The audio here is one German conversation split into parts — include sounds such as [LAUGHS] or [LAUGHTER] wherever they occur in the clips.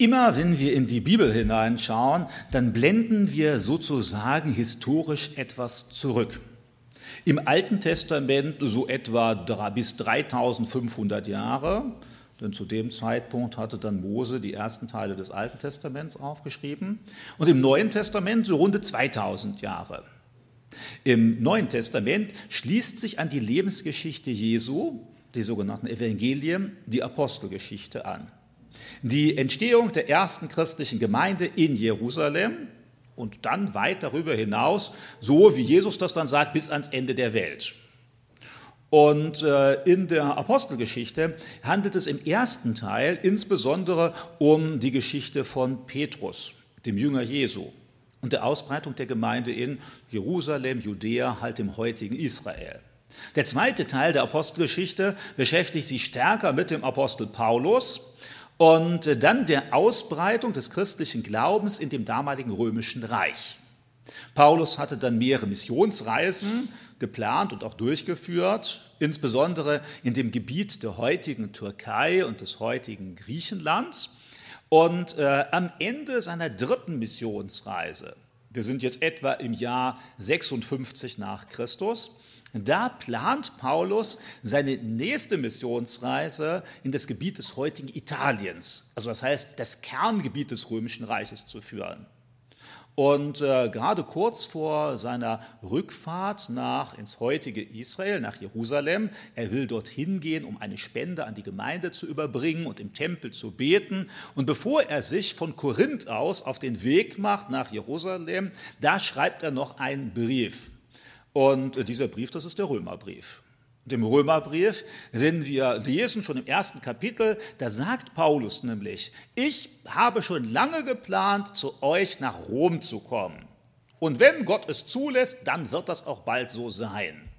Immer wenn wir in die Bibel hineinschauen, dann blenden wir sozusagen historisch etwas zurück. Im Alten Testament so etwa bis 3500 Jahre, denn zu dem Zeitpunkt hatte dann Mose die ersten Teile des Alten Testaments aufgeschrieben. Und im Neuen Testament so runde 2000 Jahre. Im Neuen Testament schließt sich an die Lebensgeschichte Jesu, die sogenannten Evangelien, die Apostelgeschichte an. Die Entstehung der ersten christlichen Gemeinde in Jerusalem und dann weit darüber hinaus, so wie Jesus das dann sagt, bis ans Ende der Welt. Und äh, in der Apostelgeschichte handelt es im ersten Teil insbesondere um die Geschichte von Petrus, dem Jünger Jesu, und der Ausbreitung der Gemeinde in Jerusalem, Judäa, halt im heutigen Israel. Der zweite Teil der Apostelgeschichte beschäftigt sich stärker mit dem Apostel Paulus und dann der Ausbreitung des christlichen Glaubens in dem damaligen römischen Reich. Paulus hatte dann mehrere Missionsreisen geplant und auch durchgeführt, insbesondere in dem Gebiet der heutigen Türkei und des heutigen Griechenlands. Und äh, am Ende seiner dritten Missionsreise, wir sind jetzt etwa im Jahr 56 nach Christus, da plant Paulus seine nächste Missionsreise in das Gebiet des heutigen Italiens, also das heißt das Kerngebiet des römischen Reiches zu führen. Und äh, gerade kurz vor seiner Rückfahrt nach ins heutige Israel, nach Jerusalem, er will dorthin gehen, um eine Spende an die Gemeinde zu überbringen und im Tempel zu beten. Und bevor er sich von Korinth aus auf den Weg macht nach Jerusalem, da schreibt er noch einen Brief. Und dieser Brief, das ist der Römerbrief. Dem Römerbrief, wenn wir lesen, schon im ersten Kapitel, da sagt Paulus nämlich, ich habe schon lange geplant, zu euch nach Rom zu kommen. Und wenn Gott es zulässt, dann wird das auch bald so sein.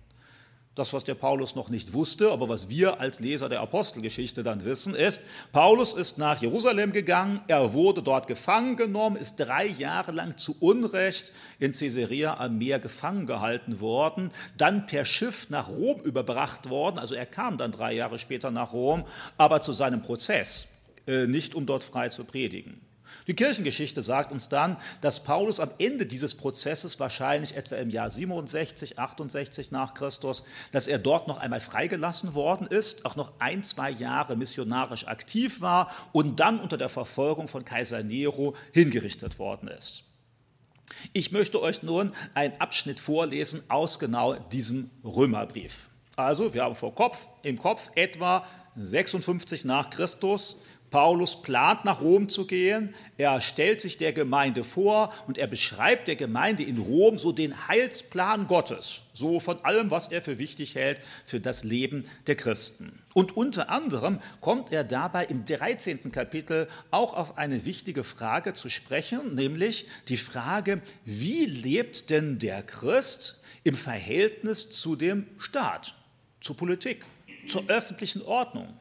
Das, was der Paulus noch nicht wusste, aber was wir als Leser der Apostelgeschichte dann wissen, ist, Paulus ist nach Jerusalem gegangen, er wurde dort gefangen genommen, ist drei Jahre lang zu Unrecht in Caesarea am Meer gefangen gehalten worden, dann per Schiff nach Rom überbracht worden, also er kam dann drei Jahre später nach Rom, aber zu seinem Prozess, äh, nicht um dort frei zu predigen. Die Kirchengeschichte sagt uns dann, dass Paulus am Ende dieses Prozesses, wahrscheinlich etwa im Jahr 67, 68 nach Christus, dass er dort noch einmal freigelassen worden ist, auch noch ein, zwei Jahre missionarisch aktiv war und dann unter der Verfolgung von Kaiser Nero hingerichtet worden ist. Ich möchte euch nun einen Abschnitt vorlesen aus genau diesem Römerbrief. Also, wir haben vor Kopf, im Kopf etwa 56 nach Christus, Paulus plant nach Rom zu gehen, er stellt sich der Gemeinde vor und er beschreibt der Gemeinde in Rom so den Heilsplan Gottes, so von allem, was er für wichtig hält für das Leben der Christen. Und unter anderem kommt er dabei im 13. Kapitel auch auf eine wichtige Frage zu sprechen, nämlich die Frage, wie lebt denn der Christ im Verhältnis zu dem Staat, zur Politik, zur öffentlichen Ordnung?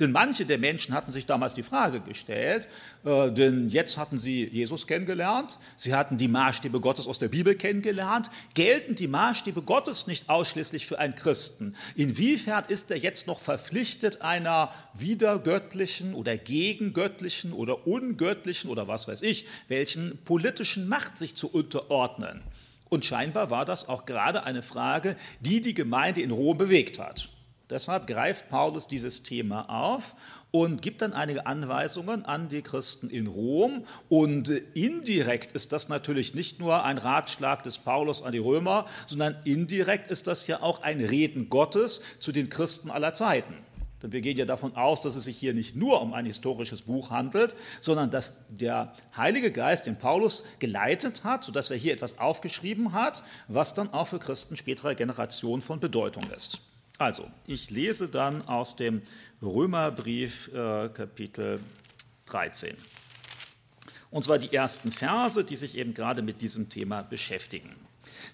Denn manche der Menschen hatten sich damals die Frage gestellt, äh, denn jetzt hatten sie Jesus kennengelernt, sie hatten die Maßstäbe Gottes aus der Bibel kennengelernt. Gelten die Maßstäbe Gottes nicht ausschließlich für einen Christen? Inwiefern ist er jetzt noch verpflichtet, einer widergöttlichen oder gegengöttlichen oder ungöttlichen oder was weiß ich, welchen politischen Macht sich zu unterordnen? Und scheinbar war das auch gerade eine Frage, die die Gemeinde in Rom bewegt hat. Deshalb greift Paulus dieses Thema auf und gibt dann einige Anweisungen an die Christen in Rom. Und indirekt ist das natürlich nicht nur ein Ratschlag des Paulus an die Römer, sondern indirekt ist das ja auch ein Reden Gottes zu den Christen aller Zeiten. Denn wir gehen ja davon aus, dass es sich hier nicht nur um ein historisches Buch handelt, sondern dass der Heilige Geist den Paulus geleitet hat, sodass er hier etwas aufgeschrieben hat, was dann auch für Christen späterer Generation von Bedeutung ist. Also, ich lese dann aus dem Römerbrief äh, Kapitel 13. Und zwar die ersten Verse, die sich eben gerade mit diesem Thema beschäftigen.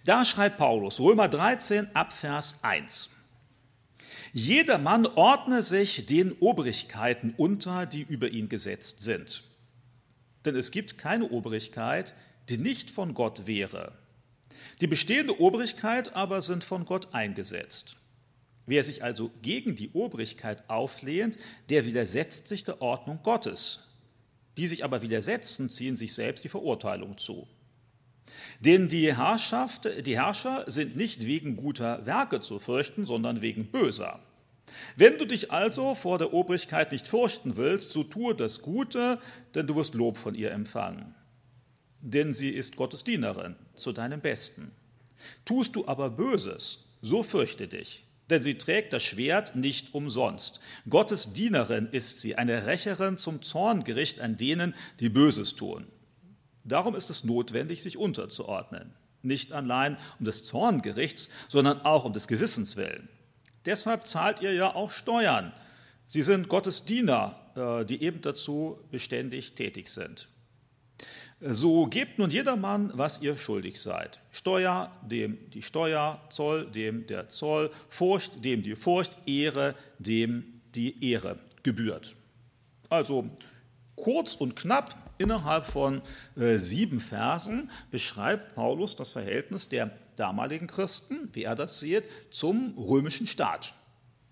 Da schreibt Paulus, Römer 13 ab Vers 1. Jedermann ordne sich den Obrigkeiten unter, die über ihn gesetzt sind. Denn es gibt keine Obrigkeit, die nicht von Gott wäre. Die bestehende Obrigkeit aber sind von Gott eingesetzt. Wer sich also gegen die Obrigkeit auflehnt, der widersetzt sich der Ordnung Gottes. Die sich aber widersetzen, ziehen sich selbst die Verurteilung zu. Denn die, Herrschaft, die Herrscher sind nicht wegen guter Werke zu fürchten, sondern wegen böser. Wenn du dich also vor der Obrigkeit nicht fürchten willst, so tue das Gute, denn du wirst Lob von ihr empfangen. Denn sie ist Gottes Dienerin zu deinem Besten. Tust du aber Böses, so fürchte dich, denn sie trägt das Schwert nicht umsonst. Gottes Dienerin ist sie, eine Rächerin zum Zorngericht an denen, die Böses tun. Darum ist es notwendig, sich unterzuordnen, nicht allein um des Zorngerichts, sondern auch um des Gewissens willen. Deshalb zahlt ihr ja auch Steuern. Sie sind Gottes Diener, äh, die eben dazu beständig tätig sind. So gebt nun jedermann, was ihr schuldig seid. Steuer, dem die Steuer, Zoll, dem der Zoll, Furcht, dem die Furcht, Ehre, dem die Ehre gebührt. Also kurz und knapp, innerhalb von äh, sieben Versen beschreibt Paulus das Verhältnis der damaligen Christen, wie er das sieht, zum römischen Staat.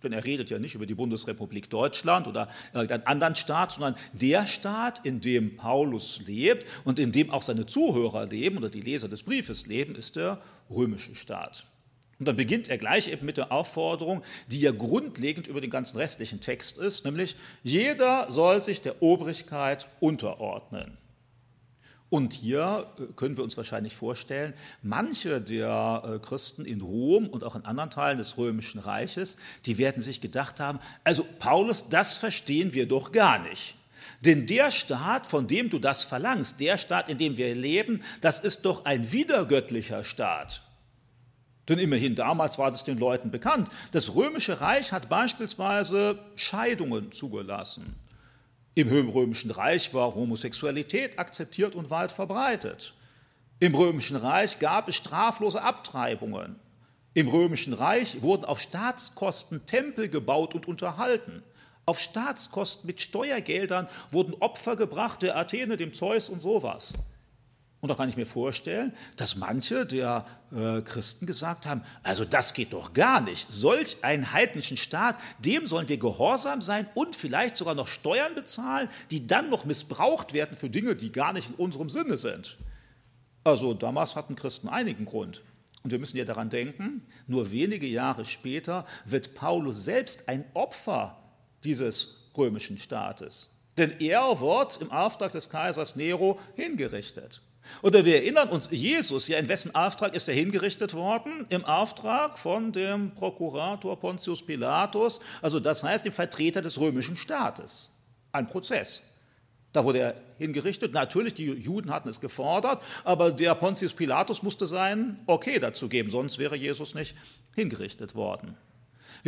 Denn er redet ja nicht über die Bundesrepublik Deutschland oder irgendeinen anderen Staat, sondern der Staat, in dem Paulus lebt und in dem auch seine Zuhörer leben oder die Leser des Briefes leben, ist der römische Staat. Und dann beginnt er gleich eben mit der Aufforderung, die ja grundlegend über den ganzen restlichen Text ist, nämlich jeder soll sich der Obrigkeit unterordnen. Und hier äh, können wir uns wahrscheinlich vorstellen, manche der äh, Christen in Rom und auch in anderen Teilen des römischen Reiches, die werden sich gedacht haben, also Paulus, das verstehen wir doch gar nicht. Denn der Staat, von dem du das verlangst, der Staat, in dem wir leben, das ist doch ein wiedergöttlicher Staat. Denn immerhin damals war das den Leuten bekannt. Das römische Reich hat beispielsweise Scheidungen zugelassen. Im Römischen Reich war Homosexualität akzeptiert und weit verbreitet. Im Römischen Reich gab es straflose Abtreibungen. Im Römischen Reich wurden auf Staatskosten Tempel gebaut und unterhalten. Auf Staatskosten mit Steuergeldern wurden Opfer gebracht der Athene, dem Zeus und sowas. Und da kann ich mir vorstellen, dass manche der äh, Christen gesagt haben, also das geht doch gar nicht. Solch einen heidnischen Staat, dem sollen wir gehorsam sein und vielleicht sogar noch Steuern bezahlen, die dann noch missbraucht werden für Dinge, die gar nicht in unserem Sinne sind. Also damals hatten Christen einigen Grund. Und wir müssen ja daran denken, nur wenige Jahre später wird Paulus selbst ein Opfer dieses römischen Staates. Denn er wird im Auftrag des Kaisers Nero hingerichtet. Oder wir erinnern uns, Jesus, ja, in wessen Auftrag ist er hingerichtet worden? Im Auftrag von dem Prokurator Pontius Pilatus, also das heißt dem Vertreter des römischen Staates. Ein Prozess. Da wurde er hingerichtet. Natürlich, die Juden hatten es gefordert, aber der Pontius Pilatus musste sein Okay dazu geben, sonst wäre Jesus nicht hingerichtet worden.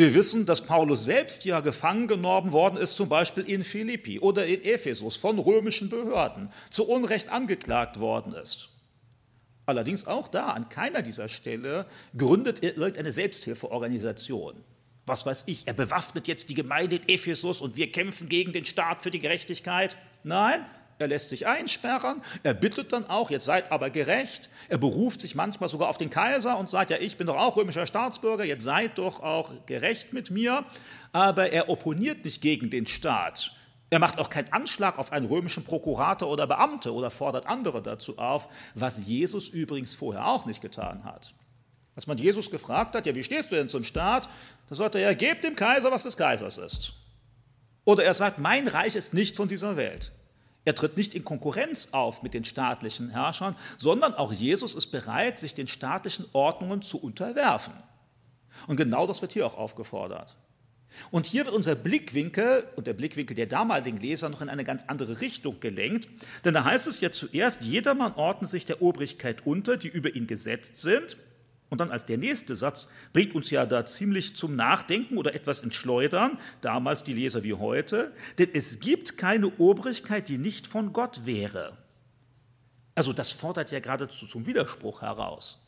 Wir wissen, dass Paulus selbst ja gefangen genommen worden ist, zum Beispiel in Philippi oder in Ephesus von römischen Behörden, zu Unrecht angeklagt worden ist. Allerdings auch da, an keiner dieser Stelle gründet er irgendeine Selbsthilfeorganisation. Was weiß ich, er bewaffnet jetzt die Gemeinde in Ephesus und wir kämpfen gegen den Staat für die Gerechtigkeit. Nein, er lässt sich einsperren, er bittet dann auch, jetzt seid aber gerecht, er beruft sich manchmal sogar auf den Kaiser und sagt, ja, ich bin doch auch römischer Staatsbürger, jetzt seid doch auch gerecht mit mir, aber er opponiert nicht gegen den Staat. Er macht auch keinen Anschlag auf einen römischen Prokurator oder Beamte oder fordert andere dazu auf, was Jesus übrigens vorher auch nicht getan hat. Als man Jesus gefragt hat, ja, wie stehst du denn zum Staat? Da sagt er, ja, gebt dem Kaiser, was des Kaisers ist. Oder er sagt, mein Reich ist nicht von dieser Welt. Er tritt nicht in Konkurrenz auf mit den staatlichen Herrschern, sondern auch Jesus ist bereit, sich den staatlichen Ordnungen zu unterwerfen. Und genau das wird hier auch aufgefordert. Und hier wird unser Blickwinkel und der Blickwinkel der damaligen Leser noch in eine ganz andere Richtung gelenkt. Denn da heißt es ja zuerst, jedermann ordne sich der Obrigkeit unter, die über ihn gesetzt sind. Und dann als der nächste Satz bringt uns ja da ziemlich zum Nachdenken oder etwas ins Schleudern, damals die Leser wie heute, denn es gibt keine Obrigkeit, die nicht von Gott wäre. Also das fordert ja geradezu zum Widerspruch heraus.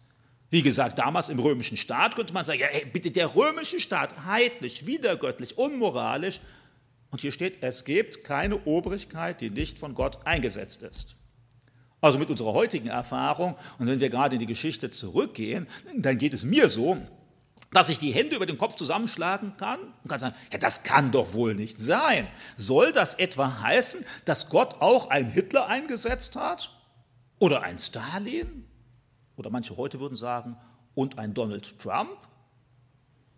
Wie gesagt, damals im römischen Staat könnte man sagen, ja, ey, bitte der römische Staat, heidnisch, widergöttlich, unmoralisch. Und hier steht, es gibt keine Obrigkeit, die nicht von Gott eingesetzt ist. Also mit unserer heutigen Erfahrung, und wenn wir gerade in die Geschichte zurückgehen, dann geht es mir so, dass ich die Hände über den Kopf zusammenschlagen kann und kann sagen, ja, das kann doch wohl nicht sein. Soll das etwa heißen, dass Gott auch einen Hitler eingesetzt hat? Oder ein Stalin? Oder manche heute würden sagen, und ein Donald Trump?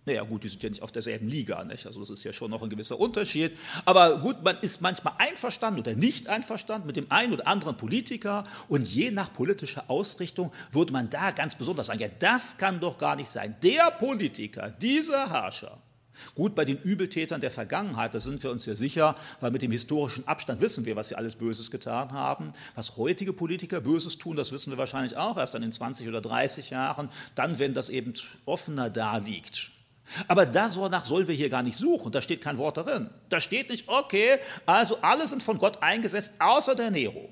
Naja, gut, die sind ja nicht auf derselben Liga, nicht? also das ist ja schon noch ein gewisser Unterschied. Aber gut, man ist manchmal einverstanden oder nicht einverstanden mit dem einen oder anderen Politiker und je nach politischer Ausrichtung würde man da ganz besonders sagen, ja, das kann doch gar nicht sein. Der Politiker, dieser Herrscher, Gut, bei den Übeltätern der Vergangenheit, da sind wir uns ja sicher, weil mit dem historischen Abstand wissen wir, was sie alles Böses getan haben. Was heutige Politiker Böses tun, das wissen wir wahrscheinlich auch erst dann in 20 oder 30 Jahren, dann, wenn das eben offener da liegt. Aber danach sollen wir hier gar nicht suchen, da steht kein Wort darin. Da steht nicht, okay, also alle sind von Gott eingesetzt, außer der Nero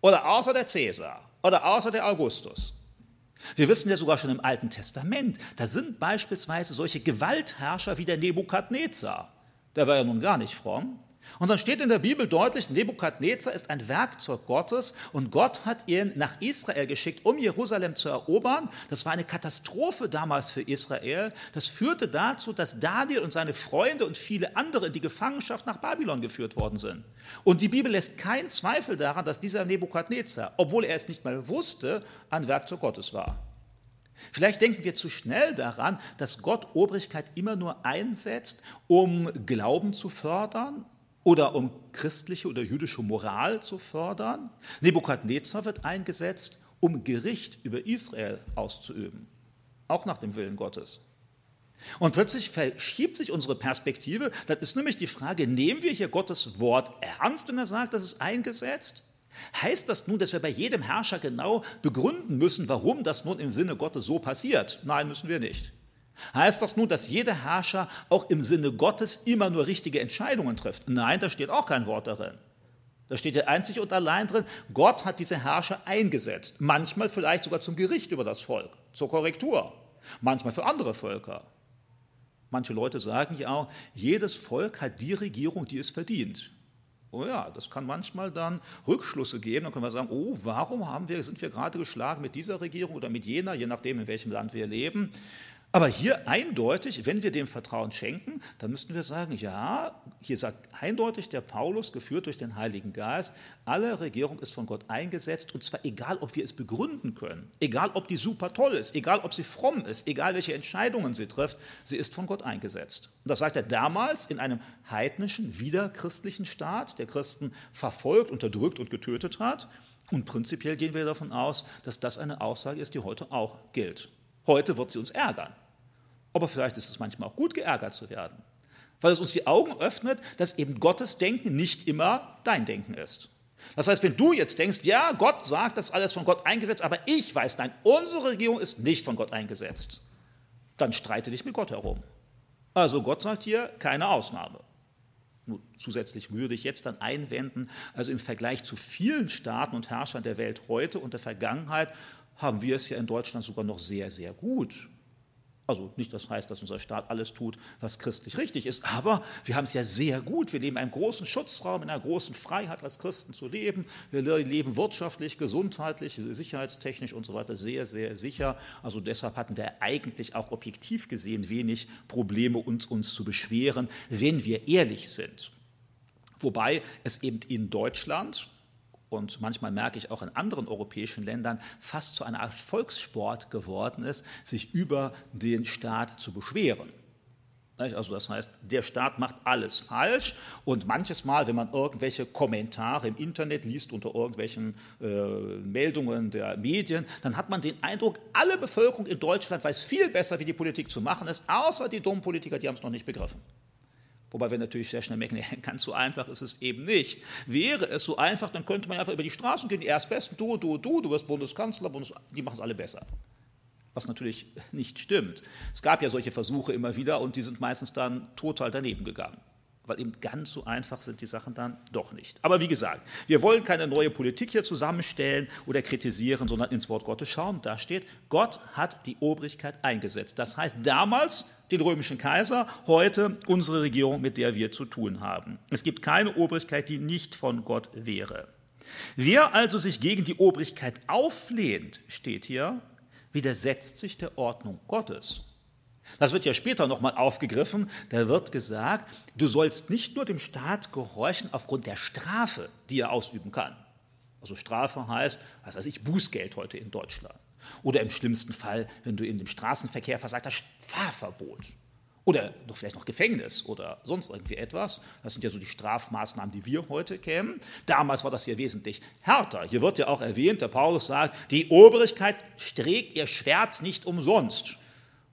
oder außer der Cäsar oder außer der Augustus. Wir wissen ja sogar schon im Alten Testament, da sind beispielsweise solche Gewaltherrscher wie der Nebukadnezar. Der war ja nun gar nicht fromm. Und dann steht in der Bibel deutlich, Nebukadnezar ist ein Werkzeug Gottes und Gott hat ihn nach Israel geschickt, um Jerusalem zu erobern. Das war eine Katastrophe damals für Israel. Das führte dazu, dass Daniel und seine Freunde und viele andere in die Gefangenschaft nach Babylon geführt worden sind. Und die Bibel lässt keinen Zweifel daran, dass dieser Nebukadnezar, obwohl er es nicht mal wusste, ein Werkzeug Gottes war. Vielleicht denken wir zu schnell daran, dass Gott Obrigkeit immer nur einsetzt, um Glauben zu fördern, oder um christliche oder jüdische Moral zu fördern. Nebukadnezar wird eingesetzt, um Gericht über Israel auszuüben, auch nach dem Willen Gottes. Und plötzlich verschiebt sich unsere Perspektive. Dann ist nämlich die Frage, nehmen wir hier Gottes Wort ernst, wenn er sagt, das ist eingesetzt? Heißt das nun, dass wir bei jedem Herrscher genau begründen müssen, warum das nun im Sinne Gottes so passiert? Nein, müssen wir nicht. Heißt das nun, dass jeder Herrscher auch im Sinne Gottes immer nur richtige Entscheidungen trifft? Nein, da steht auch kein Wort darin. Da steht ja einzig und allein drin, Gott hat diese Herrscher eingesetzt. Manchmal vielleicht sogar zum Gericht über das Volk, zur Korrektur. Manchmal für andere Völker. Manche Leute sagen ja auch, jedes Volk hat die Regierung, die es verdient. Oh ja, das kann manchmal dann Rückschlüsse geben. Dann können wir sagen, oh, warum haben wir, sind wir gerade geschlagen mit dieser Regierung oder mit jener, je nachdem, in welchem Land wir leben. Aber hier eindeutig, wenn wir dem Vertrauen schenken, dann müssten wir sagen, ja, hier sagt eindeutig der Paulus, geführt durch den Heiligen Geist, alle Regierung ist von Gott eingesetzt und zwar egal, ob wir es begründen können, egal, ob die super toll ist, egal, ob sie fromm ist, egal, welche Entscheidungen sie trifft, sie ist von Gott eingesetzt. Und das sagt er damals in einem heidnischen, wiederchristlichen Staat, der Christen verfolgt, unterdrückt und getötet hat. Und prinzipiell gehen wir davon aus, dass das eine Aussage ist, die heute auch gilt. Heute wird sie uns ärgern. Aber vielleicht ist es manchmal auch gut, geärgert zu werden, weil es uns die Augen öffnet, dass eben Gottes Denken nicht immer dein Denken ist. Das heißt, wenn du jetzt denkst, ja, Gott sagt, das ist alles von Gott eingesetzt, aber ich weiß, nein, unsere Regierung ist nicht von Gott eingesetzt, dann streite dich mit Gott herum. Also Gott sagt hier keine Ausnahme. Nur zusätzlich würde ich jetzt dann einwenden, also im Vergleich zu vielen Staaten und Herrschern der Welt heute und der Vergangenheit haben wir es ja in Deutschland sogar noch sehr, sehr gut. Also nicht das heißt, dass unser Staat alles tut, was christlich richtig ist, aber wir haben es ja sehr gut. Wir leben in einem großen Schutzraum, in einer großen Freiheit als Christen zu leben. Wir leben wirtschaftlich, gesundheitlich, sicherheitstechnisch und so weiter sehr, sehr sicher. Also deshalb hatten wir eigentlich auch objektiv gesehen wenig Probleme, uns, uns zu beschweren, wenn wir ehrlich sind. Wobei es eben in Deutschland, und manchmal merke ich auch in anderen europäischen Ländern fast zu einer Art Volkssport geworden ist, sich über den Staat zu beschweren. Also das heißt, der Staat macht alles falsch und manches Mal, wenn man irgendwelche Kommentare im Internet liest unter irgendwelchen äh, Meldungen der Medien, dann hat man den Eindruck, alle Bevölkerung in Deutschland weiß viel besser, wie die Politik zu machen ist, außer die dummen Politiker, die haben es noch nicht begriffen. Wobei wir natürlich sehr schnell merken, [LAUGHS] ganz so einfach ist es eben nicht. Wäre es so einfach, dann könnte man einfach über die Straßen gehen, die Erstbesten, du, du, du, du wirst Bundeskanzler, Bundes die machen es alle besser. Was natürlich nicht stimmt. Es gab ja solche Versuche immer wieder und die sind meistens dann total daneben gegangen. Weil eben ganz so einfach sind die Sachen dann doch nicht. Aber wie gesagt, wir wollen keine neue Politik hier zusammenstellen oder kritisieren, sondern ins Wort Gottes schauen. Da steht, Gott hat die Obrigkeit eingesetzt. Das heißt damals den römischen Kaiser, heute unsere Regierung, mit der wir zu tun haben. Es gibt keine Obrigkeit, die nicht von Gott wäre. Wer also sich gegen die Obrigkeit auflehnt, steht hier, widersetzt sich der Ordnung Gottes. Das wird ja später nochmal aufgegriffen. Da wird gesagt, du sollst nicht nur dem Staat gehorchen aufgrund der Strafe, die er ausüben kann. Also Strafe heißt, was weiß ich, Bußgeld heute in Deutschland. Oder im schlimmsten Fall, wenn du in dem Straßenverkehr versagt hast, Fahrverbot. Oder noch vielleicht noch Gefängnis oder sonst irgendwie etwas. Das sind ja so die Strafmaßnahmen, die wir heute kennen. Damals war das hier wesentlich härter. Hier wird ja auch erwähnt, der Paulus sagt, die Obrigkeit trägt ihr Schwert nicht umsonst.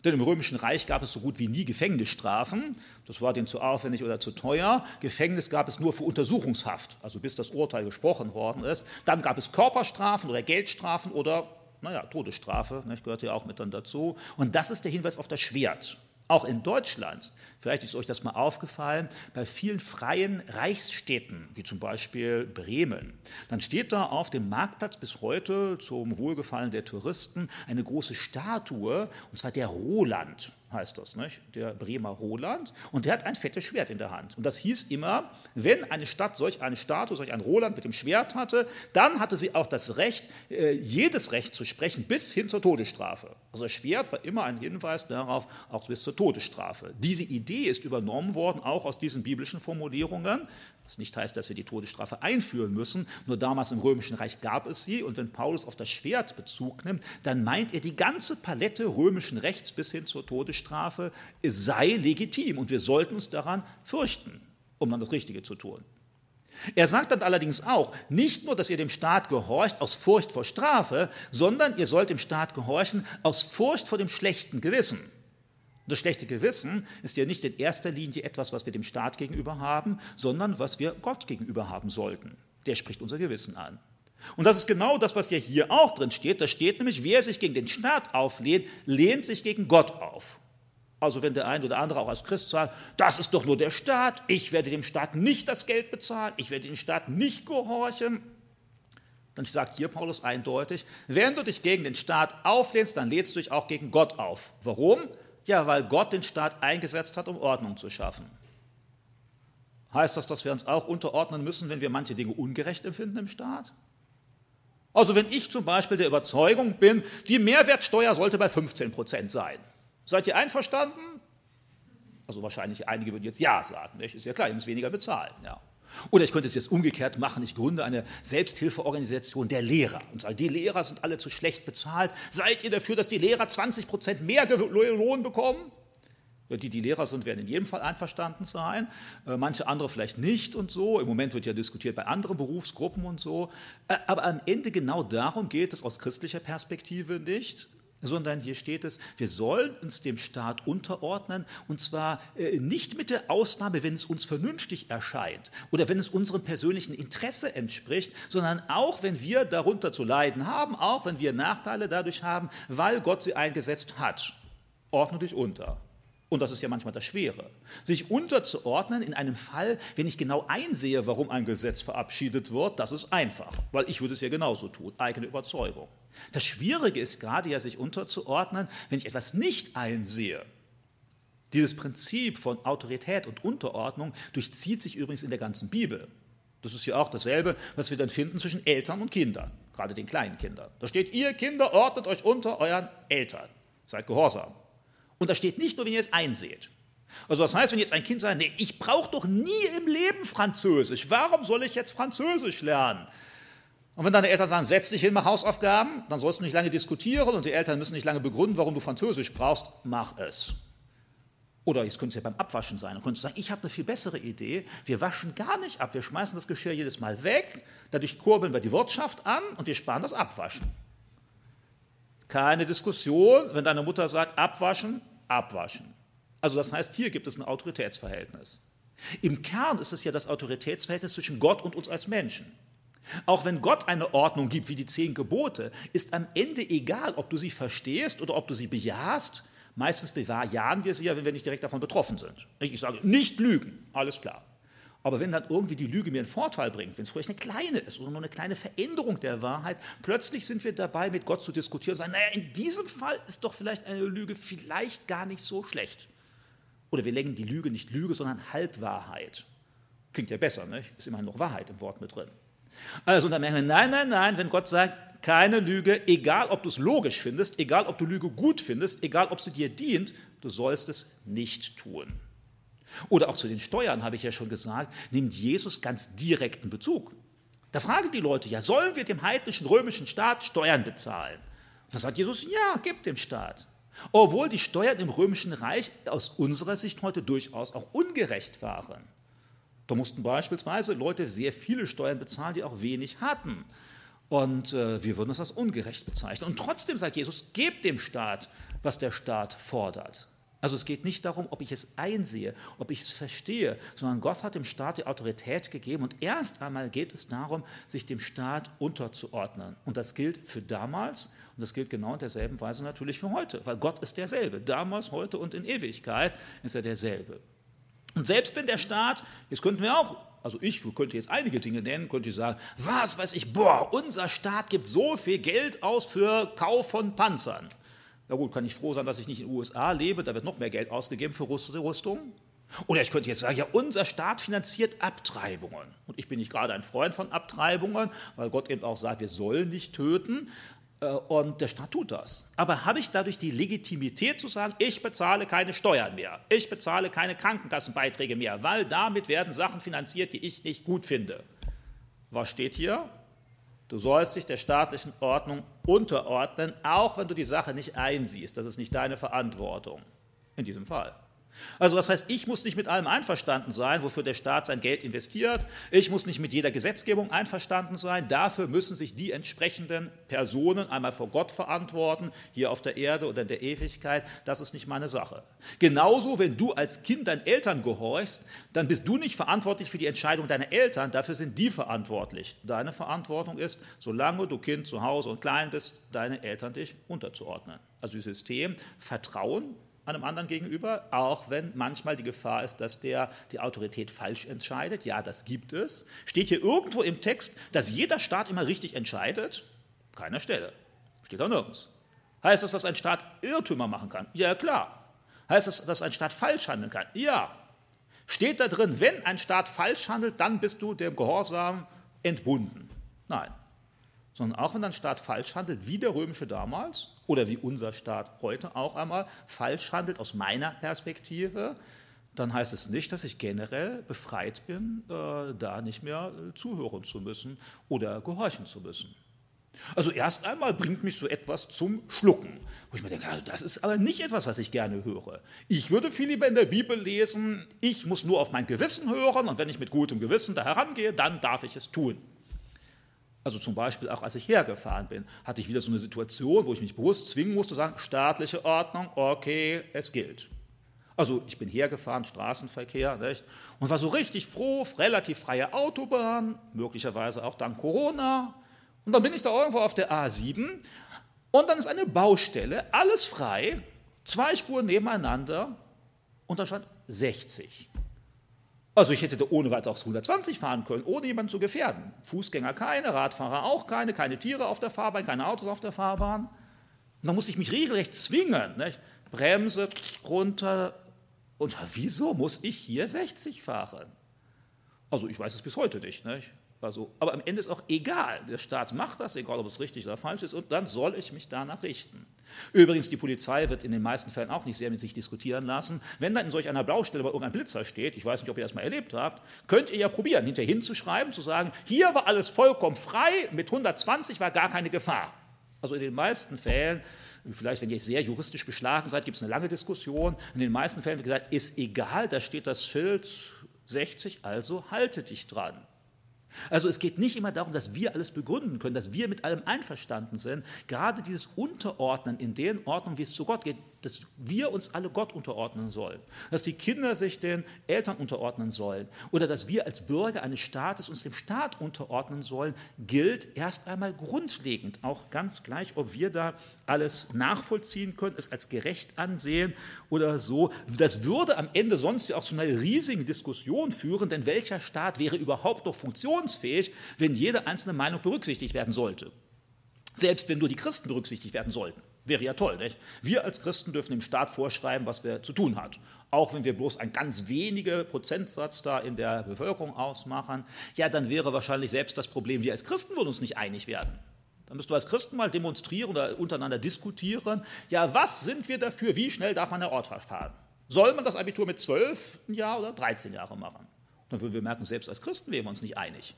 Denn im Römischen Reich gab es so gut wie nie Gefängnisstrafen. Das war denen zu aufwendig oder zu teuer. Gefängnis gab es nur für Untersuchungshaft, also bis das Urteil gesprochen worden ist. Dann gab es Körperstrafen oder Geldstrafen oder, naja, Todesstrafe, ne, gehört ja auch mit dann dazu. Und das ist der Hinweis auf das Schwert. Auch in Deutschland, vielleicht ist euch das mal aufgefallen, bei vielen freien Reichsstädten, wie zum Beispiel Bremen, dann steht da auf dem Marktplatz bis heute zum Wohlgefallen der Touristen eine große Statue, und zwar der Roland heißt das, nicht? der Bremer Roland. Und der hat ein fettes Schwert in der Hand. Und das hieß immer, wenn eine Stadt solch eine Statue, solch ein Roland mit dem Schwert hatte, dann hatte sie auch das Recht, äh, jedes Recht zu sprechen, bis hin zur Todesstrafe. Also Schwert war immer ein Hinweis darauf, auch bis zur Todesstrafe. Diese Idee ist übernommen worden, auch aus diesen biblischen Formulierungen. Was nicht heißt, dass wir die Todesstrafe einführen müssen. Nur damals im Römischen Reich gab es sie. Und wenn Paulus auf das Schwert Bezug nimmt, dann meint er, die ganze Palette römischen Rechts bis hin zur Todesstrafe sei legitim. Und wir sollten uns daran fürchten, um dann das Richtige zu tun. Er sagt dann allerdings auch, nicht nur, dass ihr dem Staat gehorcht aus Furcht vor Strafe, sondern ihr sollt dem Staat gehorchen aus Furcht vor dem schlechten Gewissen. Das schlechte Gewissen ist ja nicht in erster Linie etwas, was wir dem Staat gegenüber haben, sondern was wir Gott gegenüber haben sollten. Der spricht unser Gewissen an. Und das ist genau das, was ja hier auch drin steht. Da steht nämlich, wer sich gegen den Staat auflehnt, lehnt sich gegen Gott auf. Also wenn der eine oder andere auch als Christ sagt, das ist doch nur der Staat, ich werde dem Staat nicht das Geld bezahlen, ich werde dem Staat nicht gehorchen, dann sagt hier Paulus eindeutig, wenn du dich gegen den Staat auflehnst, dann lehnst du dich auch gegen Gott auf. Warum? Ja, weil Gott den Staat eingesetzt hat, um Ordnung zu schaffen. Heißt das, dass wir uns auch unterordnen müssen, wenn wir manche Dinge ungerecht empfinden im Staat? Also wenn ich zum Beispiel der Überzeugung bin, die Mehrwertsteuer sollte bei 15 Prozent sein. Seid ihr einverstanden? Also wahrscheinlich einige würden jetzt Ja sagen. Nicht? Ist ja klar, ihr müsst weniger bezahlen. Ja. Oder ich könnte es jetzt umgekehrt machen. Ich gründe eine Selbsthilfeorganisation der Lehrer und sage, die Lehrer sind alle zu schlecht bezahlt. Seid ihr dafür, dass die Lehrer 20 Prozent mehr Lohn bekommen? Die, die Lehrer sind, werden in jedem Fall einverstanden sein, äh, manche andere vielleicht nicht und so. Im Moment wird ja diskutiert bei anderen Berufsgruppen und so. Äh, aber am Ende genau darum geht es aus christlicher Perspektive nicht sondern hier steht es, wir sollen uns dem Staat unterordnen und zwar äh, nicht mit der Ausnahme, wenn es uns vernünftig erscheint oder wenn es unserem persönlichen Interesse entspricht, sondern auch wenn wir darunter zu leiden haben, auch wenn wir Nachteile dadurch haben, weil Gott sie eingesetzt hat. Ordne dich unter. Und das ist ja manchmal das Schwere. Sich unterzuordnen in einem Fall, wenn ich genau einsehe, warum ein Gesetz verabschiedet wird, das ist einfach, weil ich würde es ja genauso tun, eigene Überzeugung. Das Schwierige ist gerade ja, sich unterzuordnen, wenn ich etwas nicht einsehe. Dieses Prinzip von Autorität und Unterordnung durchzieht sich übrigens in der ganzen Bibel. Das ist ja auch dasselbe, was wir dann finden zwischen Eltern und Kindern, gerade den kleinen Kindern. Da steht, ihr Kinder ordnet euch unter euren Eltern, seid gehorsam. Und da steht nicht nur, wenn ihr es einseht. Also das heißt, wenn jetzt ein Kind sagt, nee, ich brauche doch nie im Leben Französisch, warum soll ich jetzt Französisch lernen? Und wenn deine Eltern sagen, setz dich hin, mach Hausaufgaben, dann sollst du nicht lange diskutieren und die Eltern müssen nicht lange begründen, warum du Französisch brauchst, mach es. Oder jetzt könnte es ja beim Abwaschen sein. Dann könntest du sagen, ich habe eine viel bessere Idee. Wir waschen gar nicht ab. Wir schmeißen das Geschirr jedes Mal weg. Dadurch kurbeln wir die Wirtschaft an und wir sparen das Abwaschen. Keine Diskussion, wenn deine Mutter sagt, abwaschen, abwaschen. Also das heißt, hier gibt es ein Autoritätsverhältnis. Im Kern ist es ja das Autoritätsverhältnis zwischen Gott und uns als Menschen. Auch wenn Gott eine Ordnung gibt wie die zehn Gebote, ist am Ende egal, ob du sie verstehst oder ob du sie bejahst. Meistens bejahen wir sie ja, wenn wir nicht direkt davon betroffen sind. Ich sage, nicht lügen, alles klar. Aber wenn dann irgendwie die Lüge mir einen Vorteil bringt, wenn es vielleicht eine kleine ist oder nur eine kleine Veränderung der Wahrheit, plötzlich sind wir dabei, mit Gott zu diskutieren und sagen, naja, in diesem Fall ist doch vielleicht eine Lüge vielleicht gar nicht so schlecht. Oder wir lenken die Lüge nicht Lüge, sondern Halbwahrheit. Klingt ja besser, nicht? ist immerhin noch Wahrheit im Wort mit drin. Also dann merken wir, nein, nein, nein, wenn Gott sagt, keine Lüge, egal ob du es logisch findest, egal ob du Lüge gut findest, egal ob sie dir dient, du sollst es nicht tun. Oder auch zu den Steuern habe ich ja schon gesagt, nimmt Jesus ganz direkten Bezug. Da fragen die Leute ja, sollen wir dem heidnischen römischen Staat Steuern bezahlen? Da sagt Jesus, ja, gib dem Staat. Obwohl die Steuern im römischen Reich aus unserer Sicht heute durchaus auch ungerecht waren. Da mussten beispielsweise Leute sehr viele Steuern bezahlen, die auch wenig hatten. Und äh, wir würden das als ungerecht bezeichnen. Und trotzdem sagt Jesus, gebt dem Staat, was der Staat fordert. Also es geht nicht darum, ob ich es einsehe, ob ich es verstehe, sondern Gott hat dem Staat die Autorität gegeben und erst einmal geht es darum, sich dem Staat unterzuordnen. Und das gilt für damals und das gilt genau in derselben Weise natürlich für heute, weil Gott ist derselbe. Damals, heute und in Ewigkeit ist er derselbe. Und selbst wenn der Staat, jetzt könnten wir auch, also ich könnte jetzt einige Dinge nennen, könnte ich sagen, was weiß ich, boah, unser Staat gibt so viel Geld aus für Kauf von Panzern. Na gut, kann ich froh sein, dass ich nicht in den USA lebe, da wird noch mehr Geld ausgegeben für Rüstung. Oder ich könnte jetzt sagen, ja, unser Staat finanziert Abtreibungen. Und ich bin nicht gerade ein Freund von Abtreibungen, weil Gott eben auch sagt, wir sollen nicht töten. Äh, und der Staat tut das. Aber habe ich dadurch die Legitimität zu sagen, ich bezahle keine Steuern mehr, ich bezahle keine Krankenkassenbeiträge mehr, weil damit werden Sachen finanziert, die ich nicht gut finde? Was steht hier? Du sollst dich der staatlichen Ordnung unterordnen, auch wenn du die Sache nicht einsiehst. Das ist nicht deine Verantwortung in diesem Fall. Also was heißt, ich muss nicht mit allem einverstanden sein, wofür der Staat sein Geld investiert. Ich muss nicht mit jeder Gesetzgebung einverstanden sein. Dafür müssen sich die entsprechenden Personen einmal vor Gott verantworten, hier auf der Erde oder in der Ewigkeit. Das ist nicht meine Sache. Genauso, wenn du als Kind deinen Eltern gehorchst, dann bist du nicht verantwortlich für die Entscheidung deiner Eltern. Dafür sind die verantwortlich. Deine Verantwortung ist, solange du Kind zu Hause und klein bist, deine Eltern dich unterzuordnen. Also das System Vertrauen einem anderen gegenüber, auch wenn manchmal die Gefahr ist, dass der die Autorität falsch entscheidet. Ja, das gibt es. Steht hier irgendwo im Text, dass jeder Staat immer richtig entscheidet? Keiner Stelle. Steht da nirgends. Heißt das, dass ein Staat Irrtümer machen kann? Ja, klar. Heißt das, dass ein Staat falsch handeln kann? Ja. Steht da drin, wenn ein Staat falsch handelt, dann bist du dem Gehorsam entbunden? Nein sondern auch wenn ein Staat falsch handelt, wie der römische damals oder wie unser Staat heute auch einmal falsch handelt aus meiner Perspektive, dann heißt es nicht, dass ich generell befreit bin, äh, da nicht mehr äh, zuhören zu müssen oder gehorchen zu müssen. Also erst einmal bringt mich so etwas zum Schlucken, wo ich mir denke, also das ist aber nicht etwas, was ich gerne höre. Ich würde viel lieber in der Bibel lesen, ich muss nur auf mein Gewissen hören und wenn ich mit gutem Gewissen da herangehe, dann darf ich es tun. Also zum Beispiel auch als ich hergefahren bin, hatte ich wieder so eine Situation, wo ich mich bewusst zwingen musste, zu sagen, staatliche Ordnung, okay, es gilt. Also ich bin hergefahren, Straßenverkehr, nicht? und war so richtig froh, relativ freie Autobahn, möglicherweise auch dank Corona. Und dann bin ich da irgendwo auf der A7 und dann ist eine Baustelle, alles frei, zwei Spuren nebeneinander und da stand 60. Also ich hätte da ohne weiteres 120 fahren können, ohne jemanden zu gefährden. Fußgänger keine, Radfahrer auch keine, keine Tiere auf der Fahrbahn, keine Autos auf der Fahrbahn. Und da musste ich mich regelrecht zwingen. Nicht? Bremse runter. Und wieso muss ich hier 60 fahren? Also ich weiß es bis heute nicht. nicht? Also, aber am Ende ist auch egal. Der Staat macht das, egal ob es richtig oder falsch ist, und dann soll ich mich danach richten. Übrigens, die Polizei wird in den meisten Fällen auch nicht sehr mit sich diskutieren lassen. Wenn dann in solch einer Blaustelle bei irgendeinem Blitzer steht, ich weiß nicht, ob ihr das mal erlebt habt, könnt ihr ja probieren, hinterher hinzuschreiben, zu sagen, hier war alles vollkommen frei, mit 120 war gar keine Gefahr. Also in den meisten Fällen Vielleicht, wenn ihr sehr juristisch beschlagen seid, gibt es eine lange Diskussion. In den meisten Fällen wird gesagt, ist egal, da steht das Schild 60, also halte dich dran. Also es geht nicht immer darum, dass wir alles begründen können, dass wir mit allem einverstanden sind. Gerade dieses Unterordnen in den Ordnungen, wie es zu Gott geht, dass wir uns alle Gott unterordnen sollen, dass die Kinder sich den Eltern unterordnen sollen oder dass wir als Bürger eines Staates uns dem Staat unterordnen sollen, gilt erst einmal grundlegend, auch ganz gleich, ob wir da alles nachvollziehen können, es als gerecht ansehen oder so. Das würde am Ende sonst ja auch zu einer riesigen Diskussion führen, denn welcher Staat wäre überhaupt noch funktionsfähig, wenn jede einzelne Meinung berücksichtigt werden sollte? Selbst wenn nur die Christen berücksichtigt werden sollten. Wäre ja toll, nicht? Wir als Christen dürfen dem Staat vorschreiben, was wir zu tun hat. Auch wenn wir bloß ein ganz wenige Prozentsatz da in der Bevölkerung ausmachen, ja, dann wäre wahrscheinlich selbst das Problem, wir als Christen würden uns nicht einig werden. Dann müsst du als Christen mal demonstrieren oder untereinander diskutieren. Ja, was sind wir dafür? Wie schnell darf man der Ort fahren? Soll man das Abitur mit 12 Jahren oder 13 Jahren machen? Dann würden wir merken, selbst als Christen wären wir uns nicht einig.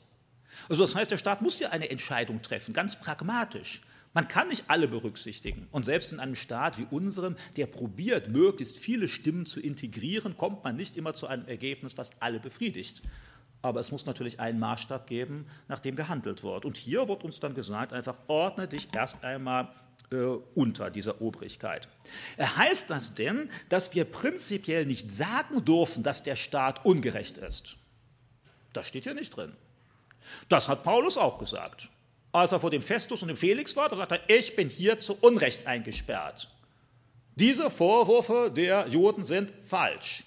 Also das heißt, der Staat muss ja eine Entscheidung treffen, ganz pragmatisch. Man kann nicht alle berücksichtigen. Und selbst in einem Staat wie unserem, der probiert, möglichst viele Stimmen zu integrieren, kommt man nicht immer zu einem Ergebnis, was alle befriedigt. Aber es muss natürlich einen Maßstab geben, nach dem gehandelt wird. Und hier wird uns dann gesagt, einfach ordne dich erst einmal äh, unter dieser Obrigkeit. Heißt das denn, dass wir prinzipiell nicht sagen dürfen, dass der Staat ungerecht ist? Das steht hier nicht drin. Das hat Paulus auch gesagt. Als er vor dem Festus und dem Felix war, da sagt er, ich bin hier zu Unrecht eingesperrt. Diese Vorwürfe der Juden sind falsch.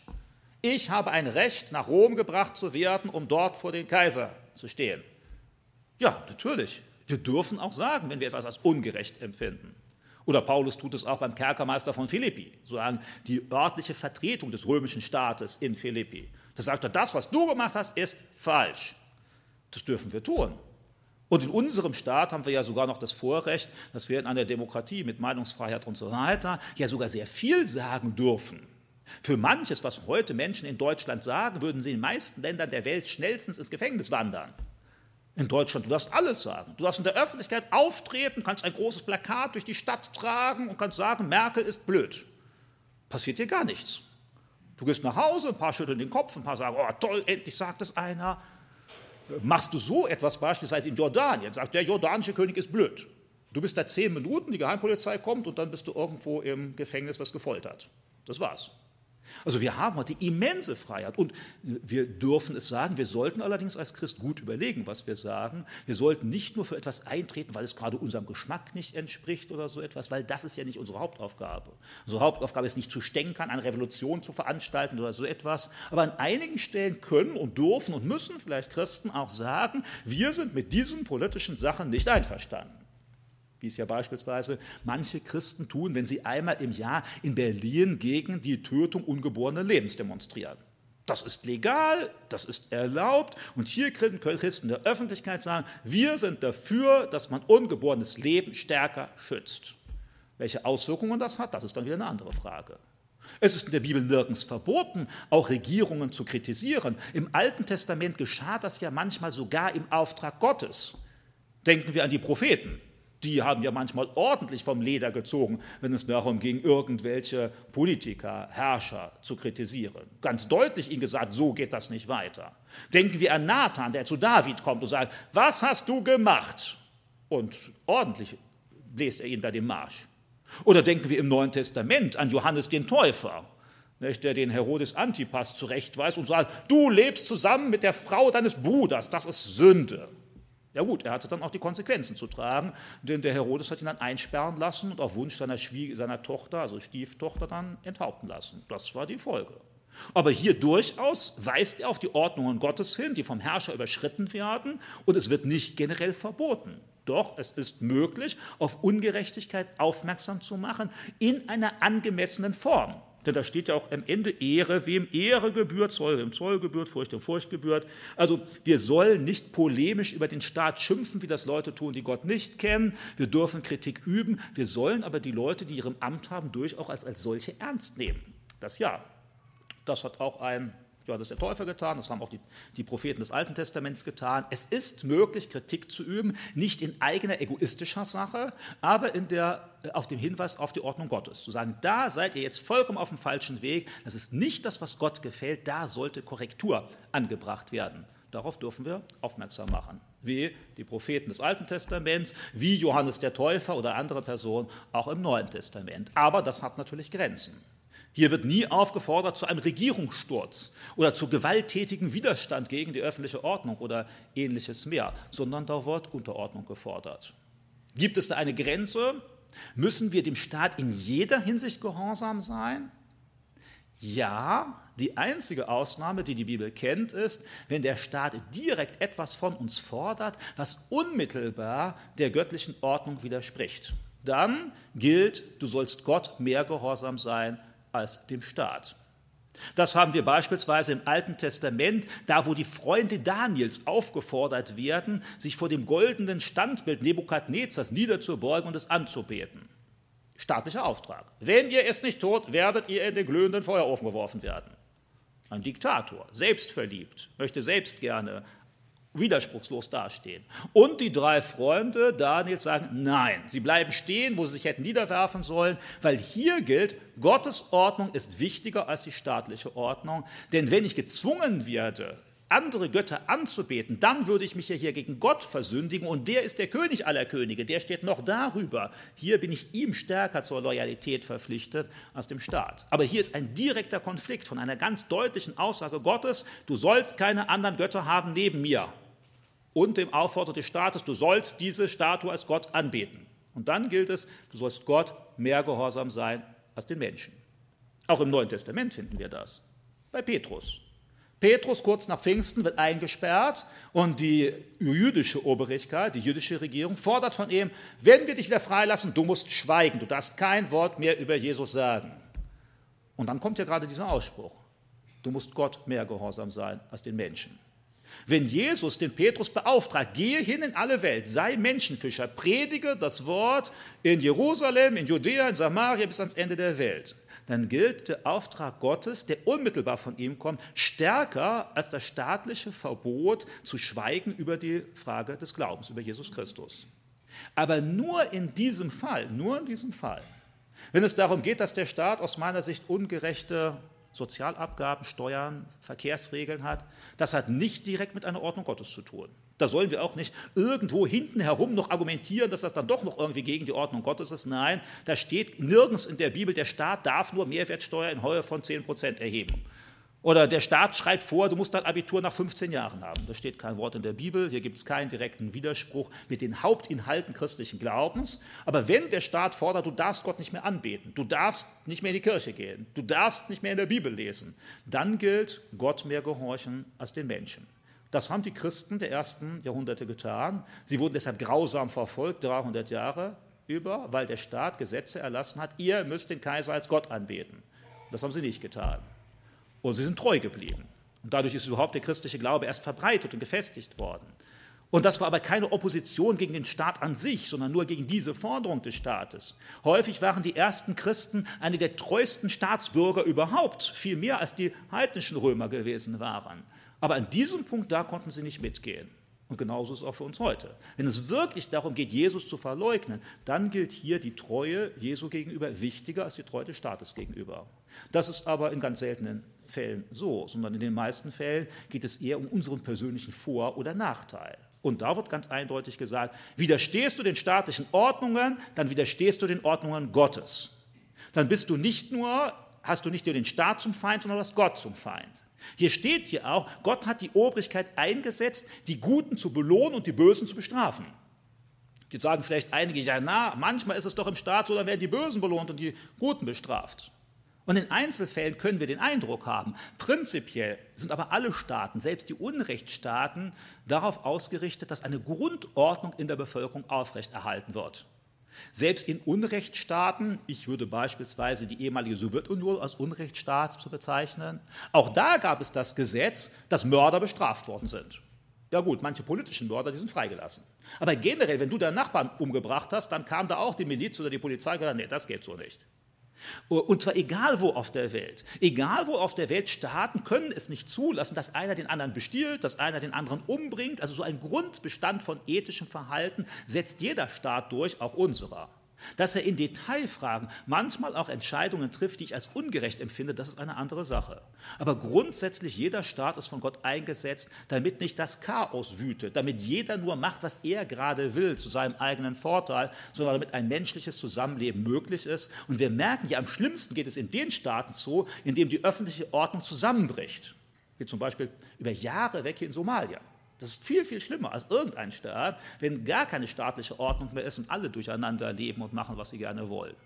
Ich habe ein Recht, nach Rom gebracht zu werden, um dort vor den Kaiser zu stehen. Ja, natürlich. Wir dürfen auch sagen, wenn wir etwas als ungerecht empfinden. Oder Paulus tut es auch beim Kerkermeister von Philippi, sozusagen die örtliche Vertretung des römischen Staates in Philippi. Da sagt er, das, was du gemacht hast, ist falsch. Das dürfen wir tun. Und in unserem Staat haben wir ja sogar noch das Vorrecht, dass wir in einer Demokratie mit Meinungsfreiheit und so weiter ja sogar sehr viel sagen dürfen. Für manches, was heute Menschen in Deutschland sagen, würden sie in den meisten Ländern der Welt schnellstens ins Gefängnis wandern. In Deutschland, du darfst alles sagen. Du darfst in der Öffentlichkeit auftreten, kannst ein großes Plakat durch die Stadt tragen und kannst sagen, Merkel ist blöd. Passiert dir gar nichts. Du gehst nach Hause, ein paar schütteln den Kopf, ein paar sagen, oh toll, endlich sagt es einer machst du so etwas beispielsweise in Jordanien, sagt der jordanische König ist blöd. Du bist da zehn Minuten, die Geheimpolizei kommt und dann bist du irgendwo im Gefängnis, was gefoltert. Das war's. Also wir haben heute immense Freiheit und wir dürfen es sagen, wir sollten allerdings als Christ gut überlegen, was wir sagen. Wir sollten nicht nur für etwas eintreten, weil es gerade unserem Geschmack nicht entspricht oder so etwas, weil das ist ja nicht unsere Hauptaufgabe. Unsere Hauptaufgabe ist nicht zu stänkern, eine Revolution zu veranstalten oder so etwas, aber an einigen Stellen können und dürfen und müssen vielleicht Christen auch sagen, wir sind mit diesen politischen Sachen nicht einverstanden wie es ja beispielsweise manche Christen tun, wenn sie einmal im Jahr in Berlin gegen die Tötung ungeborenen Lebens demonstrieren. Das ist legal, das ist erlaubt und hier können Christen der Öffentlichkeit sagen, wir sind dafür, dass man ungeborenes Leben stärker schützt. Welche Auswirkungen das hat, das ist dann wieder eine andere Frage. Es ist in der Bibel nirgends verboten, auch Regierungen zu kritisieren. Im Alten Testament geschah das ja manchmal sogar im Auftrag Gottes. Denken wir an die Propheten die haben ja manchmal ordentlich vom Leder gezogen, wenn es darum ging, irgendwelche Politiker, Herrscher zu kritisieren. Ganz deutlich ihnen gesagt, so geht das nicht weiter. Denken wir an Nathan, der zu David kommt und sagt, was hast du gemacht? Und ordentlich bläst er ihn bei dem Marsch. Oder denken wir im Neuen Testament an Johannes den Täufer, der den Herodes Antipas zurechtweist und sagt, du lebst zusammen mit der Frau deines Bruders, das ist Sünde. Ja gut, er hatte dann auch die Konsequenzen zu tragen, denn der Herodes hat ihn dann einsperren lassen und auf Wunsch seiner, Schwie seiner Tochter, also Stieftochter, dann enthaupten lassen. Das war die Folge. Aber hier durchaus weist er auf die Ordnungen Gottes hin, die vom Herrscher überschritten werden, und es wird nicht generell verboten. Doch es ist möglich, auf Ungerechtigkeit aufmerksam zu machen in einer angemessenen Form. Denn da steht ja auch am Ende Ehre, wem Ehre gebührt, Zoll wem Zoll gebührt, Furcht wem Furcht gebührt. Also wir sollen nicht polemisch über den Staat schimpfen, wie das Leute tun, die Gott nicht kennen. Wir dürfen Kritik üben. Wir sollen aber die Leute, die ihrem Amt haben, durchaus als, als solche ernst nehmen. Das ja. Das hat auch ein Johannes der Täufer getan, das haben auch die, die Propheten des Alten Testaments getan. Es ist möglich, Kritik zu üben, nicht in eigener egoistischer Sache, aber in der, äh, auf dem Hinweis auf die Ordnung Gottes. Zu sagen, da seid ihr jetzt vollkommen auf dem falschen Weg, das ist nicht das, was Gott gefällt, da sollte Korrektur angebracht werden. Darauf dürfen wir aufmerksam machen, wie die Propheten des Alten Testaments, wie Johannes der Täufer oder andere Personen auch im Neuen Testament. Aber das hat natürlich Grenzen. Hier wird nie aufgefordert zu einem Regierungssturz oder zu gewalttätigem Widerstand gegen die öffentliche Ordnung oder ähnliches mehr, sondern da wird Unterordnung gefordert. Gibt es da eine Grenze? Müssen wir dem Staat in jeder Hinsicht gehorsam sein? Ja, die einzige Ausnahme, die die Bibel kennt, ist, wenn der Staat direkt etwas von uns fordert, was unmittelbar der göttlichen Ordnung widerspricht. Dann gilt, du sollst Gott mehr gehorsam sein als dem Staat. Das haben wir beispielsweise im Alten Testament, da wo die Freunde Daniels aufgefordert werden, sich vor dem goldenen Standbild Nebukadnezars niederzubeugen und es anzubeten. Staatlicher Auftrag. Wenn ihr es nicht tut, werdet ihr in den glühenden Feuerofen geworfen werden. Ein Diktator, selbstverliebt, möchte selbst gerne widerspruchslos dastehen. Und die drei Freunde Daniels sagen, nein, sie bleiben stehen, wo sie sich hätten niederwerfen sollen, weil hier gilt, Gottes Ordnung ist wichtiger als die staatliche Ordnung. Denn wenn ich gezwungen werde, andere Götter anzubeten, dann würde ich mich ja hier gegen Gott versündigen und der ist der König aller Könige, der steht noch darüber. Hier bin ich ihm stärker zur Loyalität verpflichtet als dem Staat. Aber hier ist ein direkter Konflikt von einer ganz deutlichen Aussage Gottes, du sollst keine anderen Götter haben neben mir und dem Aufforderung des Staates, du sollst diese Statue als Gott anbeten. Und dann gilt es, du sollst Gott mehr gehorsam sein als den Menschen. Auch im Neuen Testament finden wir das. Bei Petrus. Petrus kurz nach Pfingsten wird eingesperrt und die jüdische Obrigkeit, die jüdische Regierung fordert von ihm, wenn wir dich wieder freilassen, du musst schweigen, du darfst kein Wort mehr über Jesus sagen. Und dann kommt ja gerade dieser Ausspruch, du musst Gott mehr gehorsam sein als den Menschen. Wenn Jesus den Petrus beauftragt, gehe hin in alle Welt, sei Menschenfischer, predige das Wort in Jerusalem, in Judäa, in Samaria bis ans Ende der Welt, dann gilt der Auftrag Gottes, der unmittelbar von ihm kommt, stärker als das staatliche Verbot zu schweigen über die Frage des Glaubens, über Jesus Christus. Aber nur in diesem Fall, nur in diesem Fall, wenn es darum geht, dass der Staat aus meiner Sicht ungerechte Sozialabgaben, Steuern, Verkehrsregeln hat, das hat nicht direkt mit einer Ordnung Gottes zu tun. Da sollen wir auch nicht irgendwo hinten herum noch argumentieren, dass das dann doch noch irgendwie gegen die Ordnung Gottes ist. Nein, da steht nirgends in der Bibel, der Staat darf nur Mehrwertsteuer in Höhe von 10 Prozent erheben. Oder der Staat schreibt vor, du musst dein Abitur nach 15 Jahren haben. Da steht kein Wort in der Bibel, hier gibt es keinen direkten Widerspruch mit den Hauptinhalten christlichen Glaubens. Aber wenn der Staat fordert, du darfst Gott nicht mehr anbeten, du darfst nicht mehr in die Kirche gehen, du darfst nicht mehr in der Bibel lesen, dann gilt Gott mehr gehorchen als den Menschen. Das haben die Christen der ersten Jahrhunderte getan. Sie wurden deshalb grausam verfolgt, 300 Jahre über, weil der Staat Gesetze erlassen hat, ihr müsst den Kaiser als Gott anbeten. Das haben sie nicht getan. Und sie sind treu geblieben. Und dadurch ist überhaupt der christliche Glaube erst verbreitet und gefestigt worden. Und das war aber keine Opposition gegen den Staat an sich, sondern nur gegen diese Forderung des Staates. Häufig waren die ersten Christen eine der treuesten Staatsbürger überhaupt, viel mehr als die heidnischen Römer gewesen waren. Aber an diesem Punkt, da konnten sie nicht mitgehen. Und genauso ist es auch für uns heute. Wenn es wirklich darum geht, Jesus zu verleugnen, dann gilt hier die Treue Jesu gegenüber wichtiger als die Treue des Staates gegenüber. Das ist aber in ganz seltenen Fällen so, sondern in den meisten Fällen geht es eher um unseren persönlichen Vor- oder Nachteil. Und da wird ganz eindeutig gesagt, widerstehst du den staatlichen Ordnungen, dann widerstehst du den Ordnungen Gottes. Dann bist du nicht nur, hast du nicht nur den Staat zum Feind, sondern hast Gott zum Feind. Hier steht hier auch, Gott hat die Obrigkeit eingesetzt, die Guten zu belohnen und die Bösen zu bestrafen. Jetzt sagen vielleicht einige, ja, na, manchmal ist es doch im Staat so, dann werden die Bösen belohnt und die Guten bestraft. Und in Einzelfällen können wir den Eindruck haben, prinzipiell sind aber alle Staaten, selbst die Unrechtsstaaten, darauf ausgerichtet, dass eine Grundordnung in der Bevölkerung aufrechterhalten wird. Selbst in Unrechtsstaaten, ich würde beispielsweise die ehemalige Sowjetunion als Unrechtsstaat zu bezeichnen, auch da gab es das Gesetz, dass Mörder bestraft worden sind. Ja gut, manche politischen Mörder, die sind freigelassen. Aber generell, wenn du deinen Nachbarn umgebracht hast, dann kam da auch die Miliz oder die Polizei und gesagt, nee, das geht so nicht. Und zwar egal wo auf der Welt. Egal wo auf der Welt, Staaten können es nicht zulassen, dass einer den anderen bestiehlt, dass einer den anderen umbringt. Also so ein Grundbestand von ethischem Verhalten setzt jeder Staat durch, auch unserer. Dass er in Detailfragen manchmal auch Entscheidungen trifft, die ich als ungerecht empfinde, das ist eine andere Sache. Aber grundsätzlich jeder Staat ist von Gott eingesetzt, damit nicht das Chaos wütet, damit jeder nur macht, was er gerade will, zu seinem eigenen Vorteil, sondern damit ein menschliches Zusammenleben möglich ist. Und wir merken ja, am schlimmsten geht es in den Staaten so, in denen die öffentliche Ordnung zusammenbricht. Wie zum Beispiel über Jahre weg hier in Somalia. Das ist viel, viel schlimmer als irgendein Staat, wenn gar keine staatliche Ordnung mehr ist und alle durcheinander leben und machen, was sie gerne wollen.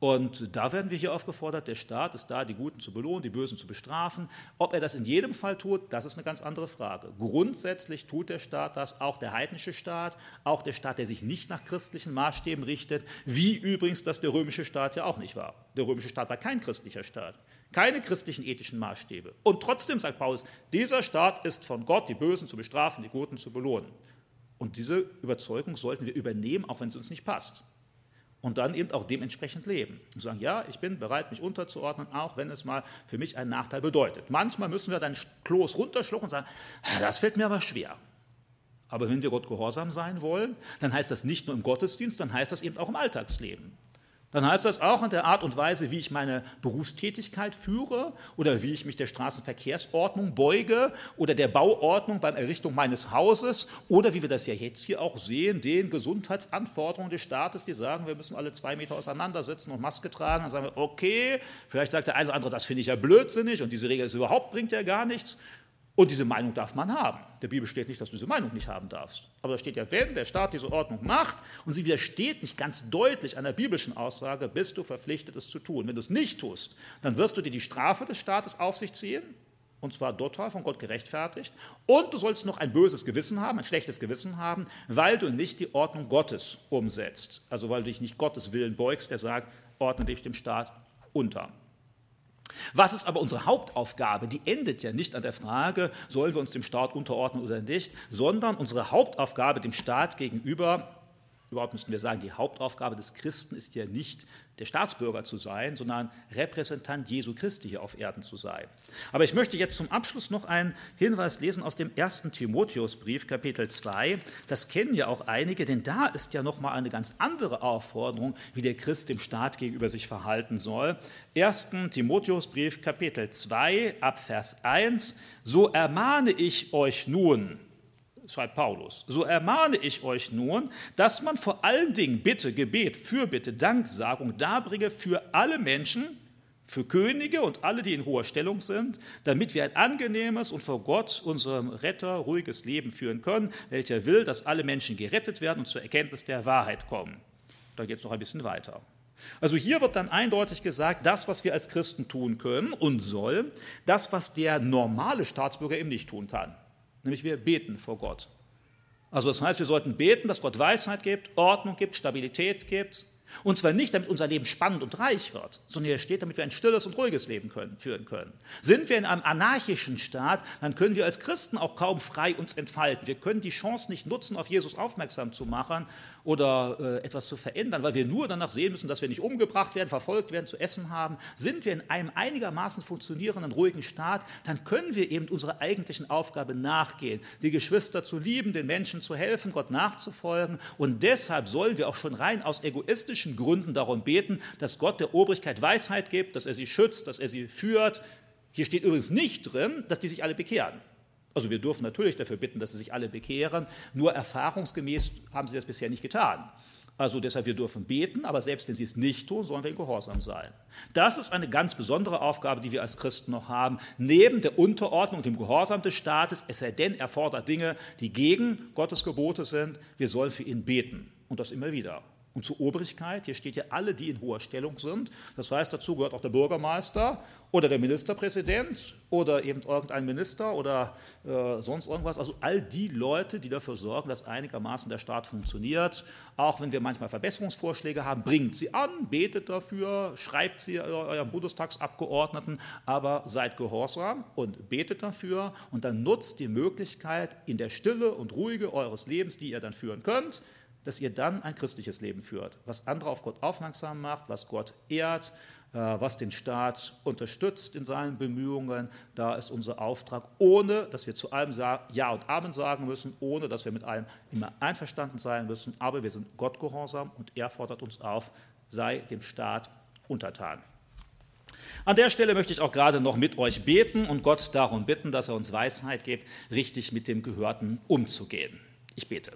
Und da werden wir hier aufgefordert, der Staat ist da, die Guten zu belohnen, die Bösen zu bestrafen. Ob er das in jedem Fall tut, das ist eine ganz andere Frage. Grundsätzlich tut der Staat das, auch der heidnische Staat, auch der Staat, der sich nicht nach christlichen Maßstäben richtet, wie übrigens das der römische Staat ja auch nicht war. Der römische Staat war kein christlicher Staat. Keine christlichen ethischen Maßstäbe. Und trotzdem sagt Paulus, dieser Staat ist von Gott, die Bösen zu bestrafen, die Guten zu belohnen. Und diese Überzeugung sollten wir übernehmen, auch wenn es uns nicht passt. Und dann eben auch dementsprechend leben. Und sagen, ja, ich bin bereit, mich unterzuordnen, auch wenn es mal für mich einen Nachteil bedeutet. Manchmal müssen wir dann Kloß runterschlucken und sagen, das fällt mir aber schwer. Aber wenn wir Gott gehorsam sein wollen, dann heißt das nicht nur im Gottesdienst, dann heißt das eben auch im Alltagsleben. Dann heißt das auch in der Art und Weise, wie ich meine Berufstätigkeit führe oder wie ich mich der Straßenverkehrsordnung beuge oder der Bauordnung beim Errichtung meines Hauses oder wie wir das ja jetzt hier auch sehen, den Gesundheitsanforderungen des Staates, die sagen, wir müssen alle zwei Meter auseinandersitzen und Maske tragen. Dann sagen wir, okay, vielleicht sagt der eine oder andere, das finde ich ja blödsinnig und diese Regel ist überhaupt, bringt ja gar nichts. Und diese Meinung darf man haben. Der Bibel steht nicht, dass du diese Meinung nicht haben darfst. Aber da steht ja, wenn der Staat diese Ordnung macht und sie widersteht nicht ganz deutlich einer biblischen Aussage, bist du verpflichtet, es zu tun. Wenn du es nicht tust, dann wirst du dir die Strafe des Staates auf sich ziehen, und zwar dort von Gott gerechtfertigt. Und du sollst noch ein böses Gewissen haben, ein schlechtes Gewissen haben, weil du nicht die Ordnung Gottes umsetzt. Also weil du dich nicht Gottes Willen beugst, der sagt, ordne dich dem Staat unter. Was ist aber unsere Hauptaufgabe? Die endet ja nicht an der Frage, sollen wir uns dem Staat unterordnen oder nicht, sondern unsere Hauptaufgabe dem Staat gegenüber, überhaupt müssten wir sagen, die Hauptaufgabe des Christen ist ja nicht der Staatsbürger zu sein, sondern Repräsentant Jesu Christi hier auf Erden zu sein. Aber ich möchte jetzt zum Abschluss noch einen Hinweis lesen aus dem ersten Timotheusbrief, Kapitel 2. Das kennen ja auch einige, denn da ist ja nochmal eine ganz andere Aufforderung, wie der Christ dem Staat gegenüber sich verhalten soll. 1. Timotheusbrief, Kapitel 2, ab Vers 1. So ermahne ich euch nun, schreibt Paulus, so ermahne ich euch nun, dass man vor allen Dingen Bitte, Gebet, Fürbitte, Danksagung darbringe für alle Menschen, für Könige und alle, die in hoher Stellung sind, damit wir ein angenehmes und vor Gott, unserem Retter, ruhiges Leben führen können, welcher will, dass alle Menschen gerettet werden und zur Erkenntnis der Wahrheit kommen. Da geht es noch ein bisschen weiter. Also hier wird dann eindeutig gesagt, das, was wir als Christen tun können und sollen, das, was der normale Staatsbürger eben nicht tun kann. Nämlich wir beten vor Gott. Also das heißt, wir sollten beten, dass Gott Weisheit gibt, Ordnung gibt, Stabilität gibt, und zwar nicht, damit unser Leben spannend und reich wird, sondern hier steht, damit wir ein stilles und ruhiges Leben können, führen können. Sind wir in einem anarchischen Staat, dann können wir als Christen auch kaum frei uns entfalten. Wir können die Chance nicht nutzen, auf Jesus aufmerksam zu machen oder äh, etwas zu verändern, weil wir nur danach sehen müssen, dass wir nicht umgebracht werden, verfolgt werden, zu essen haben. Sind wir in einem einigermaßen funktionierenden, ruhigen Staat, dann können wir eben unserer eigentlichen Aufgabe nachgehen, die Geschwister zu lieben, den Menschen zu helfen, Gott nachzufolgen. Und deshalb sollen wir auch schon rein aus egoistischen Gründen darum beten, dass Gott der Obrigkeit Weisheit gibt, dass er sie schützt, dass er sie führt. Hier steht übrigens nicht drin, dass die sich alle bekehren. Also wir dürfen natürlich dafür bitten, dass sie sich alle bekehren, nur erfahrungsgemäß haben sie das bisher nicht getan. Also deshalb, wir dürfen beten, aber selbst wenn sie es nicht tun, sollen wir gehorsam sein. Das ist eine ganz besondere Aufgabe, die wir als Christen noch haben, neben der Unterordnung und dem Gehorsam des Staates, es sei denn, er fordert Dinge, die gegen Gottes Gebote sind, wir sollen für ihn beten und das immer wieder. Und zur Obrigkeit, hier steht ja alle, die in hoher Stellung sind. Das heißt, dazu gehört auch der Bürgermeister oder der Ministerpräsident oder eben irgendein Minister oder äh, sonst irgendwas. Also all die Leute, die dafür sorgen, dass einigermaßen der Staat funktioniert. Auch wenn wir manchmal Verbesserungsvorschläge haben, bringt sie an, betet dafür, schreibt sie eurem Bundestagsabgeordneten, aber seid gehorsam und betet dafür und dann nutzt die Möglichkeit in der Stille und Ruhige eures Lebens, die ihr dann führen könnt, dass ihr dann ein christliches Leben führt, was andere auf Gott aufmerksam macht, was Gott ehrt, äh, was den Staat unterstützt in seinen Bemühungen. Da ist unser Auftrag, ohne dass wir zu allem Ja und Amen sagen müssen, ohne dass wir mit allem immer einverstanden sein müssen. Aber wir sind Gott gehorsam und er fordert uns auf, sei dem Staat untertan. An der Stelle möchte ich auch gerade noch mit euch beten und Gott darum bitten, dass er uns Weisheit gibt, richtig mit dem Gehörten umzugehen. Ich bete.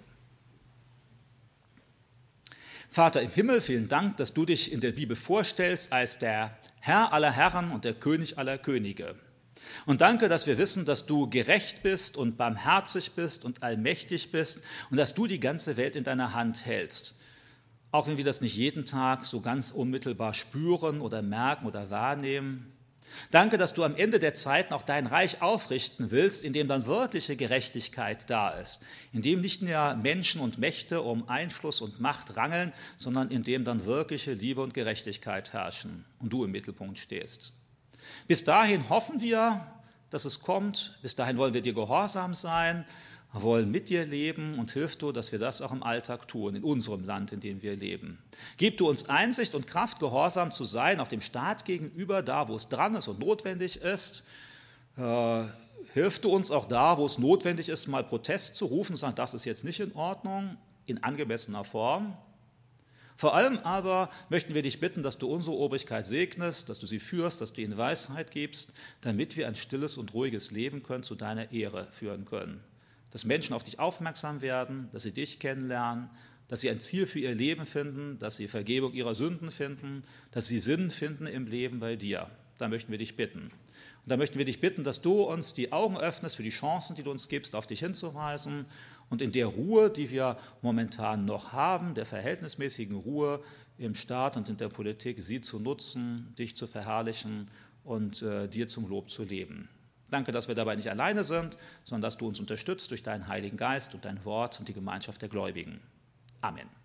Vater im Himmel, vielen Dank, dass du dich in der Bibel vorstellst als der Herr aller Herren und der König aller Könige. Und danke, dass wir wissen, dass du gerecht bist und barmherzig bist und allmächtig bist und dass du die ganze Welt in deiner Hand hältst. Auch wenn wir das nicht jeden Tag so ganz unmittelbar spüren oder merken oder wahrnehmen. Danke, dass du am Ende der Zeiten auch dein Reich aufrichten willst, in dem dann wirkliche Gerechtigkeit da ist, in dem nicht mehr Menschen und Mächte um Einfluss und Macht rangeln, sondern in dem dann wirkliche Liebe und Gerechtigkeit herrschen und du im Mittelpunkt stehst. Bis dahin hoffen wir, dass es kommt. Bis dahin wollen wir dir gehorsam sein, wollen mit dir leben und hilf du, dass wir das auch im Alltag tun, in unserem Land, in dem wir leben. Gib du uns Einsicht und Kraft, gehorsam zu sein, auch dem Staat gegenüber, da wo es dran ist und notwendig ist. Äh, hilf du uns auch da, wo es notwendig ist, mal Protest zu rufen, sagen, das ist jetzt nicht in Ordnung, in angemessener Form. Vor allem aber möchten wir dich bitten, dass du unsere Obrigkeit segnest, dass du sie führst, dass du ihnen Weisheit gibst, damit wir ein stilles und ruhiges Leben können, zu deiner Ehre führen können. Dass Menschen auf dich aufmerksam werden, dass sie dich kennenlernen, dass sie ein Ziel für ihr Leben finden, dass sie Vergebung ihrer Sünden finden, dass sie Sinn finden im Leben bei dir. Da möchten wir dich bitten. Und da möchten wir dich bitten, dass du uns die Augen öffnest für die Chancen, die du uns gibst, auf dich hinzuweisen und in der Ruhe, die wir momentan noch haben, der verhältnismäßigen Ruhe im Staat und in der Politik, sie zu nutzen, dich zu verherrlichen und äh, dir zum Lob zu leben. Danke, dass wir dabei nicht alleine sind, sondern dass du uns unterstützt durch deinen Heiligen Geist und dein Wort und die Gemeinschaft der Gläubigen. Amen.